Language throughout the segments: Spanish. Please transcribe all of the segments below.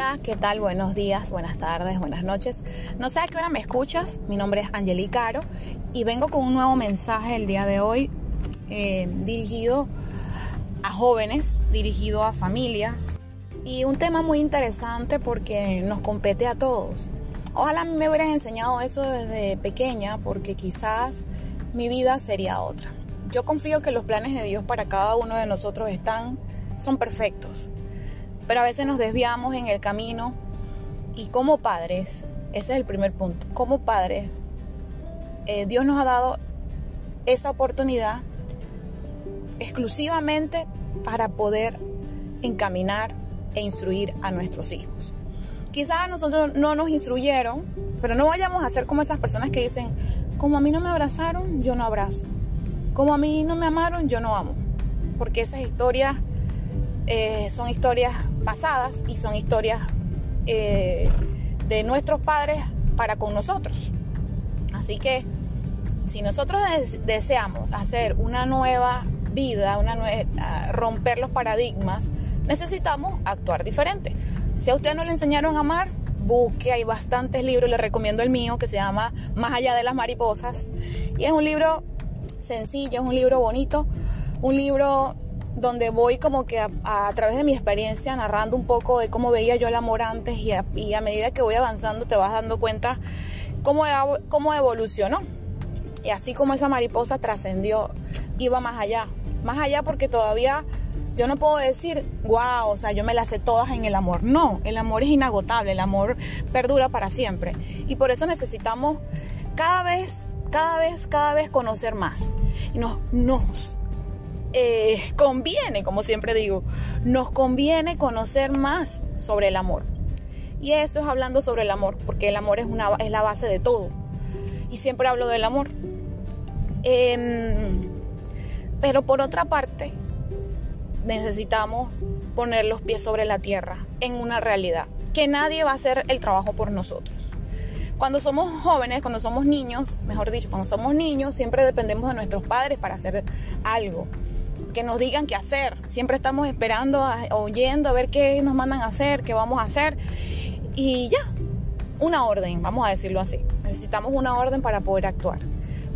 Hola, ¿qué tal? Buenos días, buenas tardes, buenas noches. No sé a qué hora me escuchas, mi nombre es Angelica Caro y vengo con un nuevo mensaje el día de hoy eh, dirigido a jóvenes, dirigido a familias y un tema muy interesante porque nos compete a todos. Ojalá me hubieran enseñado eso desde pequeña porque quizás mi vida sería otra. Yo confío que los planes de Dios para cada uno de nosotros están, son perfectos pero a veces nos desviamos en el camino y como padres, ese es el primer punto, como padres, eh, Dios nos ha dado esa oportunidad exclusivamente para poder encaminar e instruir a nuestros hijos. Quizás nosotros no nos instruyeron, pero no vayamos a ser como esas personas que dicen, como a mí no me abrazaron, yo no abrazo. Como a mí no me amaron, yo no amo. Porque esas historias eh, son historias pasadas y son historias eh, de nuestros padres para con nosotros. Así que si nosotros deseamos hacer una nueva vida, una romper los paradigmas, necesitamos actuar diferente. Si a usted no le enseñaron a amar, busque, hay bastantes libros, le recomiendo el mío que se llama Más allá de las mariposas. Y es un libro sencillo, es un libro bonito, un libro donde voy como que a, través de mi experiencia narrando un poco de cómo veía yo el amor antes y a, medida que voy avanzando te vas dando cuenta cómo, cómo evolucionó. Y así como esa mariposa trascendió, iba más allá. Más allá porque todavía yo no puedo decir, wow, o sea, yo me las sé todas en el amor. No, el amor es inagotable, el amor perdura para siempre. Y por eso necesitamos cada vez, cada vez, cada vez conocer más. Y nos, nos eh, conviene, como siempre digo, nos conviene conocer más sobre el amor. Y eso es hablando sobre el amor, porque el amor es, una, es la base de todo. Y siempre hablo del amor. Em, pero por otra parte, necesitamos poner los pies sobre la tierra en una realidad, que nadie va a hacer el trabajo por nosotros. Cuando somos jóvenes, cuando somos niños, mejor dicho, cuando somos niños, siempre dependemos de nuestros padres para hacer algo que nos digan qué hacer. Siempre estamos esperando, oyendo a ver qué nos mandan a hacer, qué vamos a hacer. Y ya, una orden, vamos a decirlo así. Necesitamos una orden para poder actuar.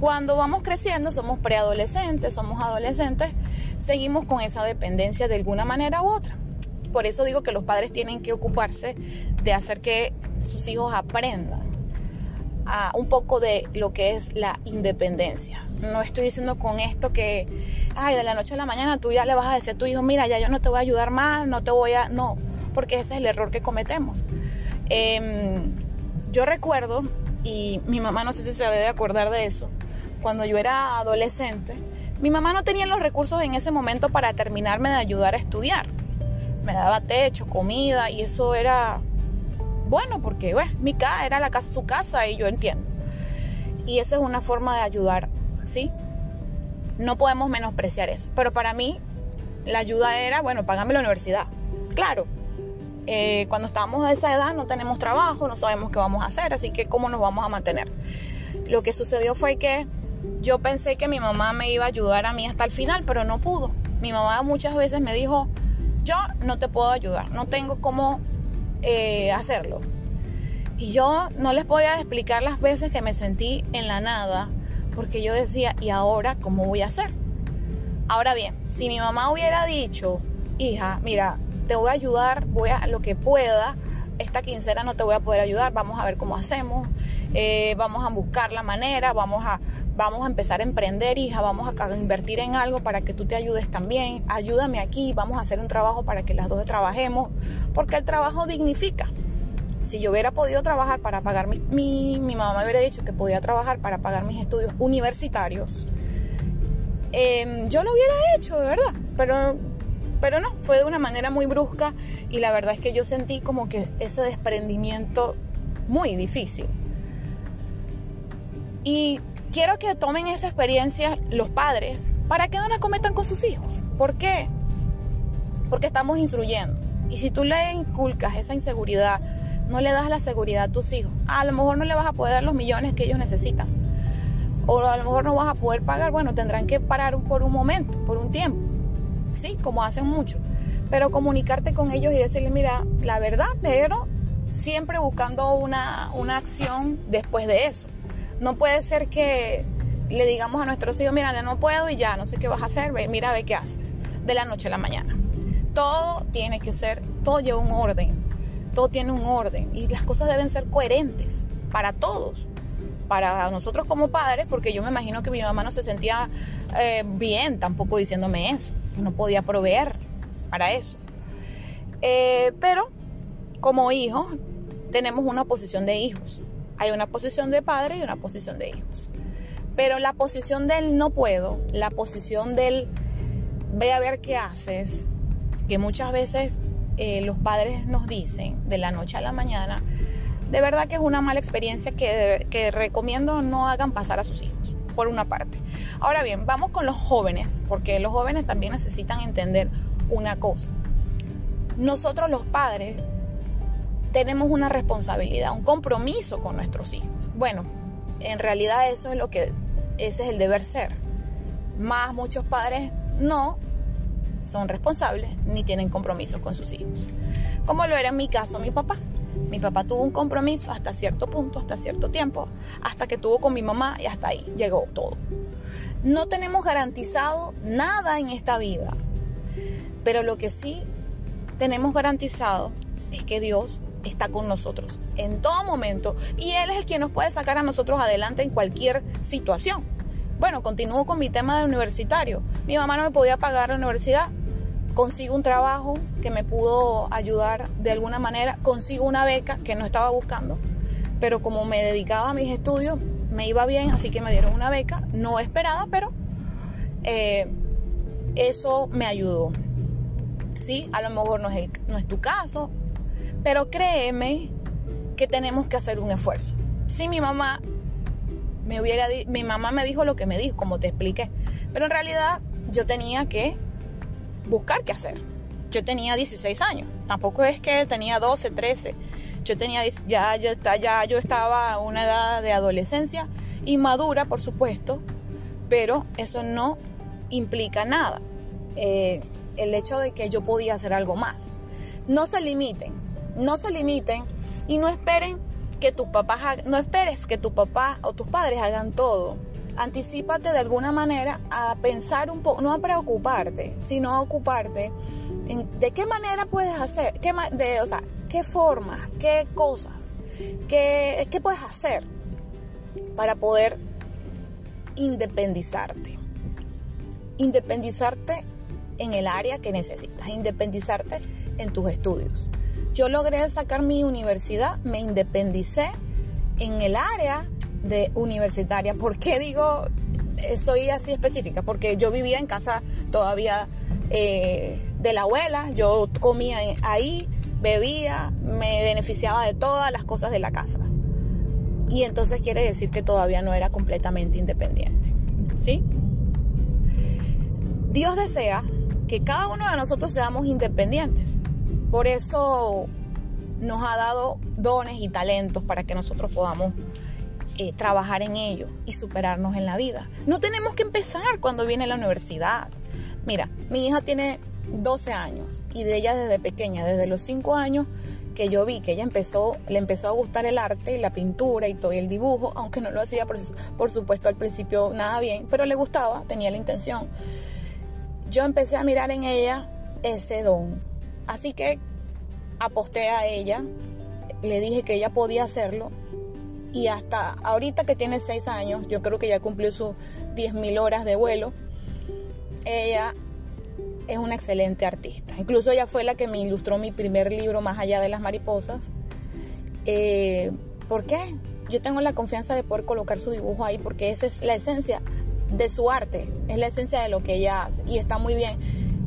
Cuando vamos creciendo, somos preadolescentes, somos adolescentes, seguimos con esa dependencia de alguna manera u otra. Por eso digo que los padres tienen que ocuparse de hacer que sus hijos aprendan a un poco de lo que es la independencia. No estoy diciendo con esto que, ay, de la noche a la mañana tú ya le vas a decir a tu hijo, mira, ya yo no te voy a ayudar más, no te voy a... No, porque ese es el error que cometemos. Em, yo recuerdo, y mi mamá no sé si se debe de acordar de eso, cuando yo era adolescente, mi mamá no tenía los recursos en ese momento para terminarme de ayudar a estudiar. Me daba techo, comida, y eso era bueno, porque bueno, mi casa era la su casa y yo entiendo. Y eso es una forma de ayudar, ¿sí? No podemos menospreciar eso. Pero para mí, la ayuda era, bueno, págame la universidad. Claro, eh, cuando estamos a esa edad no tenemos trabajo, no sabemos qué vamos a hacer, así que cómo nos vamos a mantener. Lo que sucedió fue que yo pensé que mi mamá me iba a ayudar a mí hasta el final, pero no pudo. Mi mamá muchas veces me dijo, yo no te puedo ayudar, no tengo cómo eh, hacerlo. Y yo no les voy a explicar las veces que me sentí en la nada, porque yo decía, ¿y ahora cómo voy a hacer? Ahora bien, si mi mamá hubiera dicho, hija, mira, te voy a ayudar, voy a lo que pueda, esta quincena no te voy a poder ayudar, vamos a ver cómo hacemos, eh, vamos a buscar la manera, vamos a, vamos a empezar a emprender, hija, vamos a invertir en algo para que tú te ayudes también, ayúdame aquí, vamos a hacer un trabajo para que las dos trabajemos, porque el trabajo dignifica. Si yo hubiera podido trabajar para pagar mi, mi, mamá me hubiera dicho que podía trabajar para pagar mis estudios universitarios, em, yo lo hubiera hecho, de verdad, pero, pero no, fue de una manera muy brusca y la verdad es que yo sentí como que ese desprendimiento muy difícil. Y quiero que tomen esa experiencia los padres para que no la cometan con sus hijos. ¿Por qué? Porque estamos instruyendo. Y si tú le inculcas esa inseguridad, no le das la seguridad a tus hijos, a lo mejor no le vas a poder dar los millones que ellos necesitan. O a lo mejor no vas a poder pagar, bueno, tendrán que parar por un momento, por un tiempo. Sí, como hacen mucho. pero comunicarte con ellos y decirles, mira, la verdad, pero siempre buscando una, una acción después de eso. No puede ser que le digamos a nuestros hijos, mira, no puedo y ya, no sé qué vas a hacer, mira, ve qué haces, de la noche a la mañana. Todo tiene que ser, todo lleva un orden, todo tiene un orden y las cosas deben ser coherentes para todos para nosotros como padres, porque yo me imagino que mi mamá no se sentía eh, bien tampoco diciéndome eso, no podía proveer para eso. Eh, pero como hijos tenemos una posición de hijos. Hay una posición de padre y una posición de hijos. Pero la posición del no puedo, la posición del ve a ver qué haces, que muchas veces eh, los padres nos dicen de la noche a la mañana, de verdad que es una mala experiencia que, recomiendo no hagan pasar a sus hijos, por una parte. Ahora bien, vamos con los jóvenes, porque los jóvenes también necesitan entender una cosa. Nosotros los padres tenemos una responsabilidad, un compromiso con nuestros hijos. Bueno, en realidad eso es lo que, ese es el deber ser. Más muchos padres no son responsables ni tienen compromiso con sus hijos. Como lo era en mi caso mi papá. Mi papá tuvo un compromiso hasta cierto punto, hasta cierto tiempo, hasta que tuvo con mi mamá y hasta ahí llegó todo. No tenemos garantizado nada en esta vida, pero lo que sí tenemos garantizado es que Dios está con nosotros en todo momento y Él es el quien nos puede sacar a nosotros adelante en cualquier situación. Bueno, continúo con mi tema de universitario. Mi mamá no me podía pagar la universidad, consigo un trabajo que me pudo ayudar de alguna manera, consigo una beca que no estaba buscando, pero como me dedicaba a mis estudios, me iba bien, así que me dieron una beca, no esperada, pero eh, eso me ayudó. Sí, a lo mejor no es, no es tu caso, pero créeme que tenemos que hacer un esfuerzo. Si mi mamá mi mamá me dijo lo que me dijo, como te expliqué, pero en realidad yo tenía que buscar qué hacer. Yo tenía 16 años, tampoco es que tenía 12, 13. Yo tenía ya yo, ya yo estaba a una edad de adolescencia inmadura, por supuesto, pero eso no implica nada. Eh, el hecho de que yo podía hacer algo más. No se limiten, no se limiten y no esperen que tus papás, no esperes que tu papá o tus padres hagan todo Anticípate de alguna manera a pensar un poco, no a preocuparte, sino a ocuparte en de qué manera puedes hacer, qué, de, o sea, qué formas, qué cosas, qué, qué puedes hacer para poder independizarte. Independizarte en el área que necesitas, independizarte en tus estudios. Yo logré sacar mi universidad, me independicé en el área de universitaria. ¿Por qué digo soy así específica? Porque yo vivía en casa todavía eh, de la abuela, yo comía ahí, bebía, me beneficiaba de todas las cosas de la casa. Y entonces quiere decir que todavía no era completamente independiente. ¿Sí? Dios desea que cada uno de nosotros seamos independientes. Por eso nos ha dado dones y talentos para que nosotros podamos eh, trabajar en ello y superarnos en la vida. No tenemos que empezar cuando viene la universidad. Mira, mi hija tiene 12 años y de ella desde pequeña, desde los 5 años que yo vi que ella empezó, le empezó a gustar el arte y la pintura y todo el dibujo, aunque no lo hacía por, por supuesto al principio nada bien, pero le gustaba, tenía la intención. Yo empecé a mirar en ella ese don. Así que aposté a ella, le dije que ella podía hacerlo y hasta ahorita que tiene seis años, yo creo que ya cumplió sus 10.000 horas de vuelo, ella es una excelente artista. Incluso ella fue la que me ilustró mi primer libro, Más allá de las mariposas. Eh, ¿Por qué? Yo tengo la confianza de poder colocar su dibujo ahí porque esa es la esencia de su arte, es la esencia de lo que ella hace y está muy bien,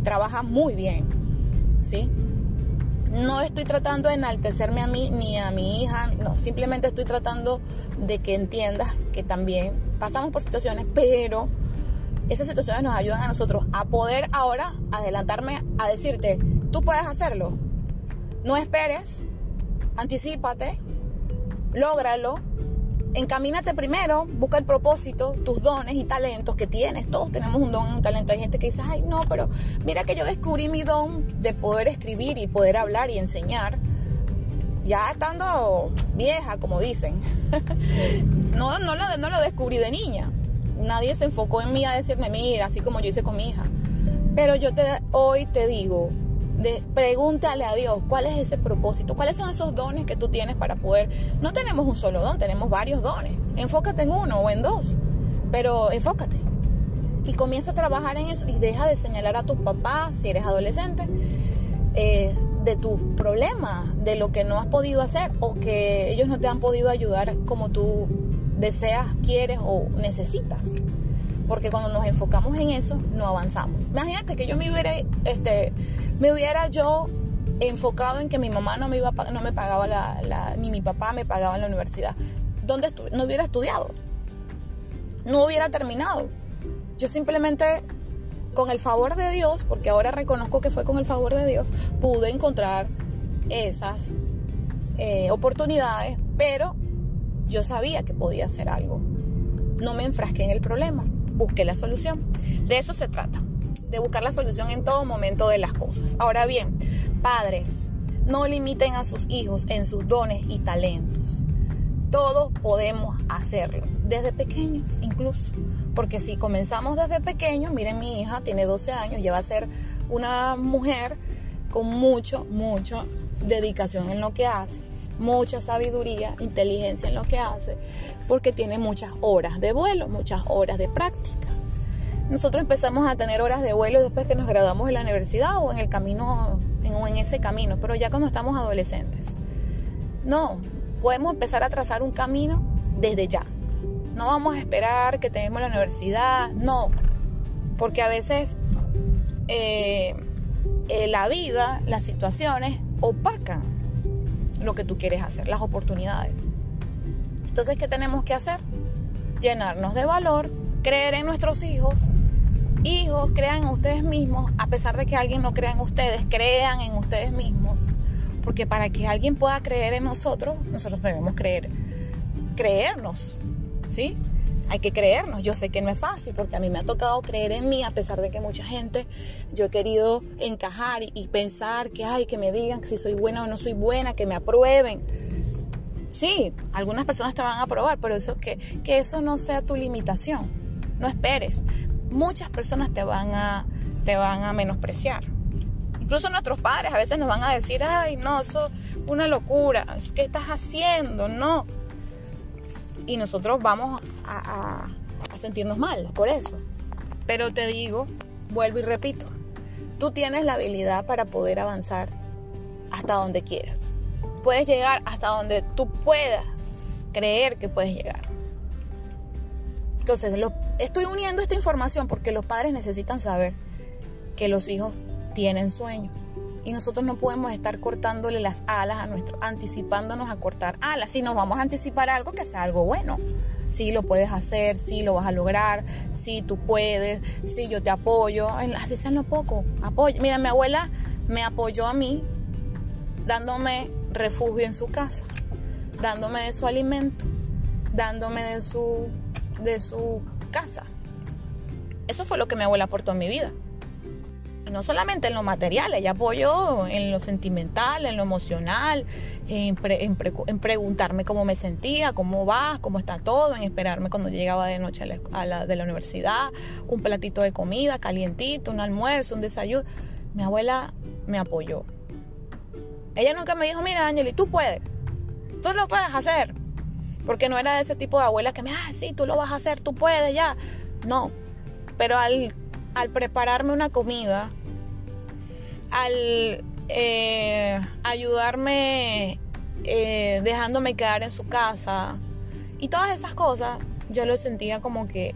trabaja muy bien, ¿sí? No estoy tratando de enaltecerme a mí ni a mi hija, no, simplemente estoy tratando de que entiendas que también pasamos por situaciones, pero esas situaciones nos ayudan a nosotros a poder ahora adelantarme a decirte, tú puedes hacerlo. No esperes, anticipate, lógralo encamínate primero, busca el propósito, tus dones y talentos que tienes. Todos tenemos un don y un talento. Hay gente que dice, ay, no, pero mira que yo descubrí mi don de poder escribir y poder hablar y enseñar. Ya estando vieja, como dicen. no, no, lo, no lo descubrí de niña. Nadie se enfocó en mí a decirme, mira, así como yo hice con mi hija. Pero yo te, hoy te digo, pregúntale a Dios cuál es ese propósito, cuáles son esos dones que tú tienes para poder. No tenemos un solo don, tenemos varios dones. Enfócate en uno o en dos, pero enfócate. Y comienza a trabajar en eso y deja de señalar a tus papás, si eres adolescente, eh, de tus problemas, de lo que no has podido hacer o que ellos no te han podido ayudar como tú deseas, quieres o necesitas porque cuando nos enfocamos en eso no avanzamos. Imagínate que yo me hubiera, este, me hubiera yo enfocado en que mi mamá no me iba no me pagaba la, ni mi papá me pagaba en la universidad. ¿Dónde no hubiera estudiado? No hubiera terminado. Yo simplemente con el favor de Dios, porque ahora reconozco que fue con el favor de Dios, pude encontrar esas eh, oportunidades, pero yo sabía que podía hacer algo. No me enfrasqué en el problema busque la solución. De eso se trata, de buscar la solución en todo momento de las cosas. Ahora bien, padres, no limiten a sus hijos en sus dones y talentos. Todos podemos hacerlo, desde pequeños incluso. Porque si comenzamos desde pequeños, miren mi hija tiene 12 años, ya va a ser una mujer con mucho, mucho dedicación en lo que hace, mucha sabiduría, inteligencia en lo que hace porque tiene muchas horas de vuelo, muchas horas de práctica. Nosotros empezamos a tener horas de vuelo después que nos graduamos en la universidad o en el camino, en, en ese camino, pero ya cuando estamos adolescentes. No, podemos empezar a trazar un camino desde ya. No vamos a esperar que tengamos la universidad, no, porque a veces eh, eh, la vida, las situaciones opacan lo que tú quieres hacer, las oportunidades. Entonces, ¿qué tenemos que hacer? Llenarnos de valor, creer en nuestros hijos. Hijos, crean en ustedes mismos, a pesar de que alguien no crea en ustedes, crean en ustedes mismos. Porque para que alguien pueda creer en nosotros, nosotros debemos creer, creernos, ¿sí? Hay que creernos. Yo sé que no es fácil porque a mí me ha tocado creer en mí a pesar de que mucha gente yo he querido encajar y, pensar que ay, que me digan si soy buena o no soy buena, que me aprueben. Sí, algunas personas te van a aprobar, pero eso que, que eso no sea tu limitación. No esperes. Muchas personas te van a, te van a menospreciar. Incluso nuestros padres a veces nos van a decir, ay, no, eso es una locura, ¿qué estás haciendo? No. Y nosotros vamos a, sentirnos mal por eso. Pero te digo, vuelvo y repito, tú tienes la habilidad para poder avanzar hasta donde quieras puedes llegar hasta donde tú puedas creer que puedes llegar. Entonces, lo, estoy uniendo esta información porque los padres necesitan saber que los hijos tienen sueños. Y nosotros no podemos estar cortándole las alas a nuestro, anticipándonos a cortar alas. Si nos vamos a anticipar algo, que sea algo bueno. Si lo puedes hacer, si lo vas a lograr, si tú puedes, si yo te apoyo. Así sea lo poco. Apoyo. Mira, mi abuela me apoyó a mí dándome refugio en su casa, dándome de su alimento, dándome de su, de su casa. Eso fue lo que mi abuela aportó en mi vida. No solamente en lo material, ella apoyó en lo sentimental, en lo emocional, en, en, preguntarme cómo me sentía, cómo vas, cómo está todo, en esperarme cuando llegaba de noche a la, de la universidad, un platito de comida calientito, un almuerzo, un desayuno. Mi abuela me apoyó. Ella nunca me dijo, mira, Angeli, tú puedes. Tú lo puedes hacer. Porque no era de ese tipo de abuela que me, ah, sí, tú lo vas a hacer, tú puedes ya. No. Pero al, al prepararme una comida, al eh, ayudarme eh, dejándome quedar en su casa y todas esas cosas, yo lo sentía como que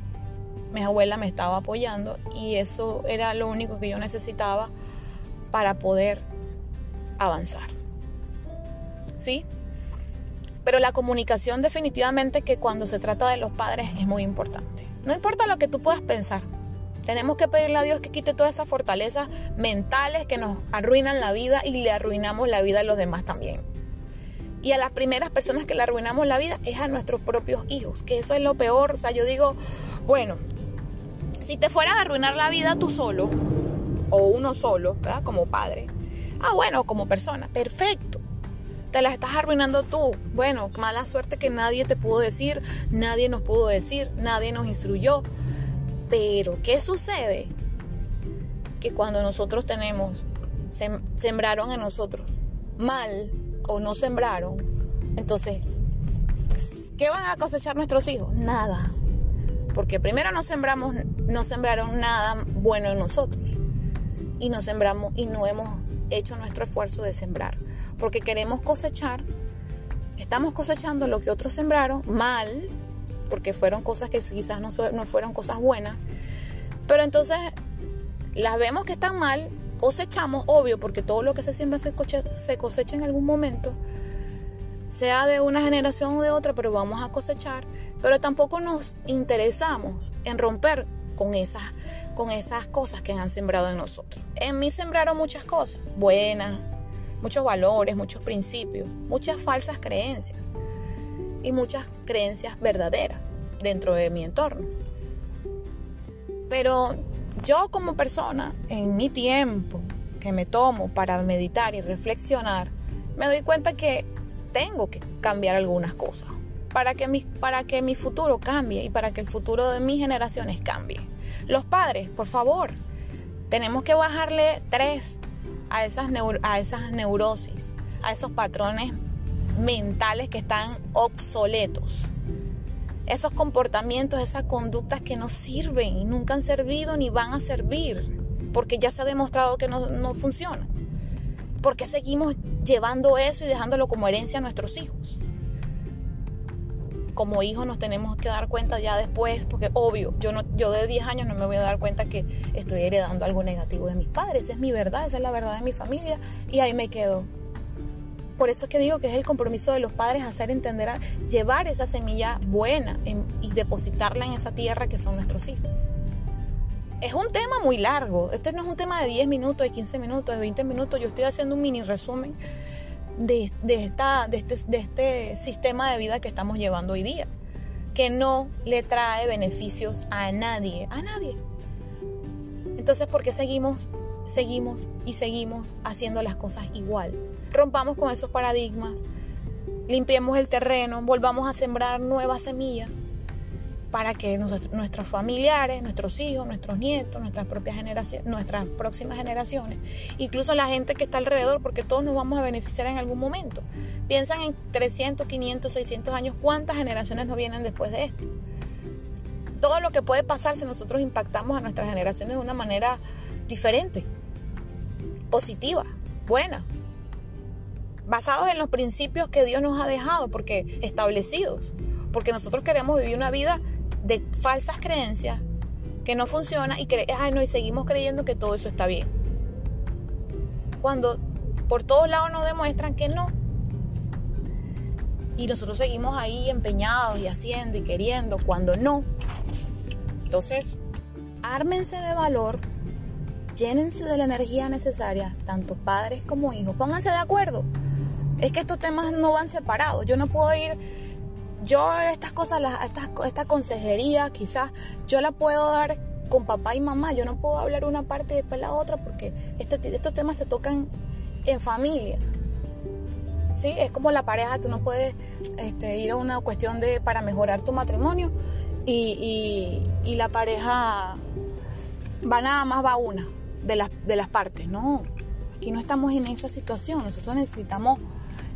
mi abuela me estaba apoyando y eso era lo único que yo necesitaba para poder avanzar. ¿Sí? Pero la comunicación definitivamente que cuando se trata de los padres es muy importante. No importa lo que tú puedas pensar. Tenemos que pedirle a Dios que quite todas esas fortalezas mentales que nos arruinan la vida y le arruinamos la vida a los demás también. Y a las primeras personas que le arruinamos la vida es a nuestros propios hijos, que eso es lo peor. O sea, yo digo, bueno, si te fueras a arruinar la vida tú solo, o uno solo, ¿verdad? Como padre. Ah, bueno, como persona, perfecto. Te la estás arruinando tú. Bueno, mala suerte que nadie te pudo decir, nadie nos pudo decir, nadie nos instruyó. Pero, ¿qué sucede? Que cuando nosotros tenemos, sembraron en nosotros mal o no sembraron, entonces, ¿qué van a cosechar nuestros hijos? Nada. Porque primero no sembramos, no sembraron nada bueno en nosotros. Y no sembramos y no hemos hecho nuestro esfuerzo de sembrar. Porque queremos cosechar, estamos cosechando lo que otros sembraron mal, porque fueron cosas que quizás no, fueron cosas buenas. Pero entonces las vemos que están mal, cosechamos, obvio, porque todo lo que se siembra se cosecha, en algún momento, sea de una generación o de otra, pero vamos a cosechar, pero tampoco nos interesamos en romper con esas, con esas cosas que han sembrado en nosotros. En mí sembraron muchas cosas buenas, muchos valores, muchos principios, muchas falsas creencias y muchas creencias verdaderas dentro de mi entorno. Pero yo como persona, en mi tiempo que me tomo para meditar y reflexionar, me doy cuenta que tengo que cambiar algunas cosas para que mi, para que mi futuro cambie y para que el futuro de mis generaciones cambie. Los padres, por favor, tenemos que bajarle tres a esas, a esas neurosis, a esos patrones mentales que están obsoletos esos comportamientos, esas conductas que no sirven y nunca han servido ni van a servir, porque ya se ha demostrado que no, no funcionan. ¿Por qué seguimos llevando eso y dejándolo como herencia a nuestros hijos? Como hijos nos tenemos que dar cuenta ya después, porque obvio, yo, no, yo de 10 años no me voy a dar cuenta que estoy heredando algo negativo de mis padres. Esa es mi verdad, esa es la verdad de mi familia y ahí me quedo. Por eso es que digo que es el compromiso de los padres hacer entender, llevar esa semilla buena y depositarla en esa tierra que son nuestros hijos. Es un tema muy largo. Este no es un tema de 10 minutos, de 15 minutos, de 20 minutos. Yo estoy haciendo un mini resumen de, esta, de, este, de este sistema de vida que estamos llevando hoy día, que no le trae beneficios a nadie, a nadie. Entonces, ¿por qué seguimos seguimos y seguimos haciendo las cosas igual. Rompamos con esos paradigmas, limpiemos el terreno, volvamos a sembrar nuevas semillas para que nuestros familiares, nuestros hijos, nuestros nietos, nuestras propias generaciones, nuestras próximas generaciones, incluso la gente que está alrededor, porque todos nos vamos a beneficiar en algún momento. Piensan en 300, 500, 600 años, ¿cuántas generaciones no vienen después de esto? Todo lo que puede pasar si nosotros impactamos a nuestras generaciones de una manera diferente positiva, buena, basados en los principios que Dios nos ha dejado, porque establecidos, porque nosotros queremos vivir una vida de falsas creencias que no funciona y, Ay, no, y seguimos creyendo que todo eso está bien. Cuando por todos lados nos demuestran que no. Y nosotros seguimos ahí empeñados y haciendo y queriendo cuando no. Entonces, ármense de valor llénense de la energía necesaria, tanto padres como hijos. Pónganse de acuerdo. Es que estos temas no van separados. Yo no puedo ir, yo estas cosas, esta consejería quizás, yo la puedo dar con papá y mamá. Yo no puedo hablar una parte y después la otra porque este, estos temas se tocan en familia. ¿Sí? Es como la pareja, tú no puedes este, ir a una cuestión de para mejorar tu matrimonio y, y la pareja va nada más, va una de las, de las partes. No, aquí no estamos en esa situación. Nosotros necesitamos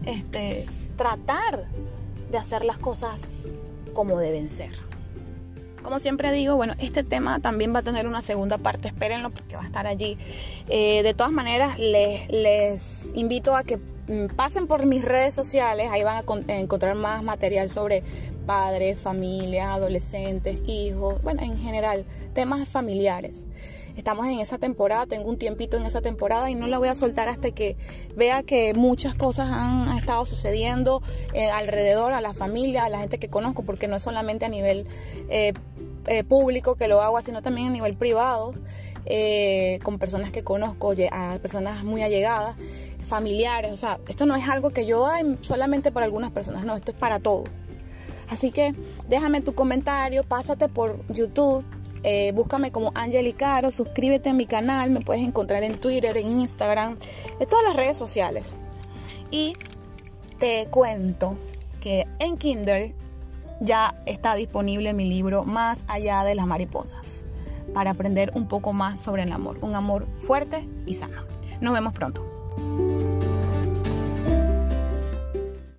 este, tratar de hacer las cosas como deben ser. Como siempre digo, bueno, este tema también va a tener una segunda parte, espérenlo porque va a estar allí. Eh, de todas maneras, les, invito a que mm, pasen por mis redes sociales, ahí van a encontrar más material sobre padres, familias, adolescentes, hijos, bueno, en general, temas familiares. Estamos en esa temporada, tengo un tiempito en esa temporada y no la voy a soltar hasta que vea que muchas cosas han, estado sucediendo eh, alrededor, a la familia, a la gente que conozco, porque no es solamente a nivel eh, eh, público que lo hago, sino también a nivel privado, con personas que conozco, a personas muy allegadas familiares, o sea, esto no es algo que yo hay solamente para algunas personas, no, esto es para todos. Así que déjame tu comentario, pásate por YouTube, eh, búscame como Angeli Caro, suscríbete a mi canal, me puedes encontrar en Twitter, en Instagram, en todas las redes sociales. Y te cuento que en Kindle ya está disponible mi libro Más allá de las mariposas para aprender un poco más sobre el amor, un amor fuerte y sano. Nos vemos pronto.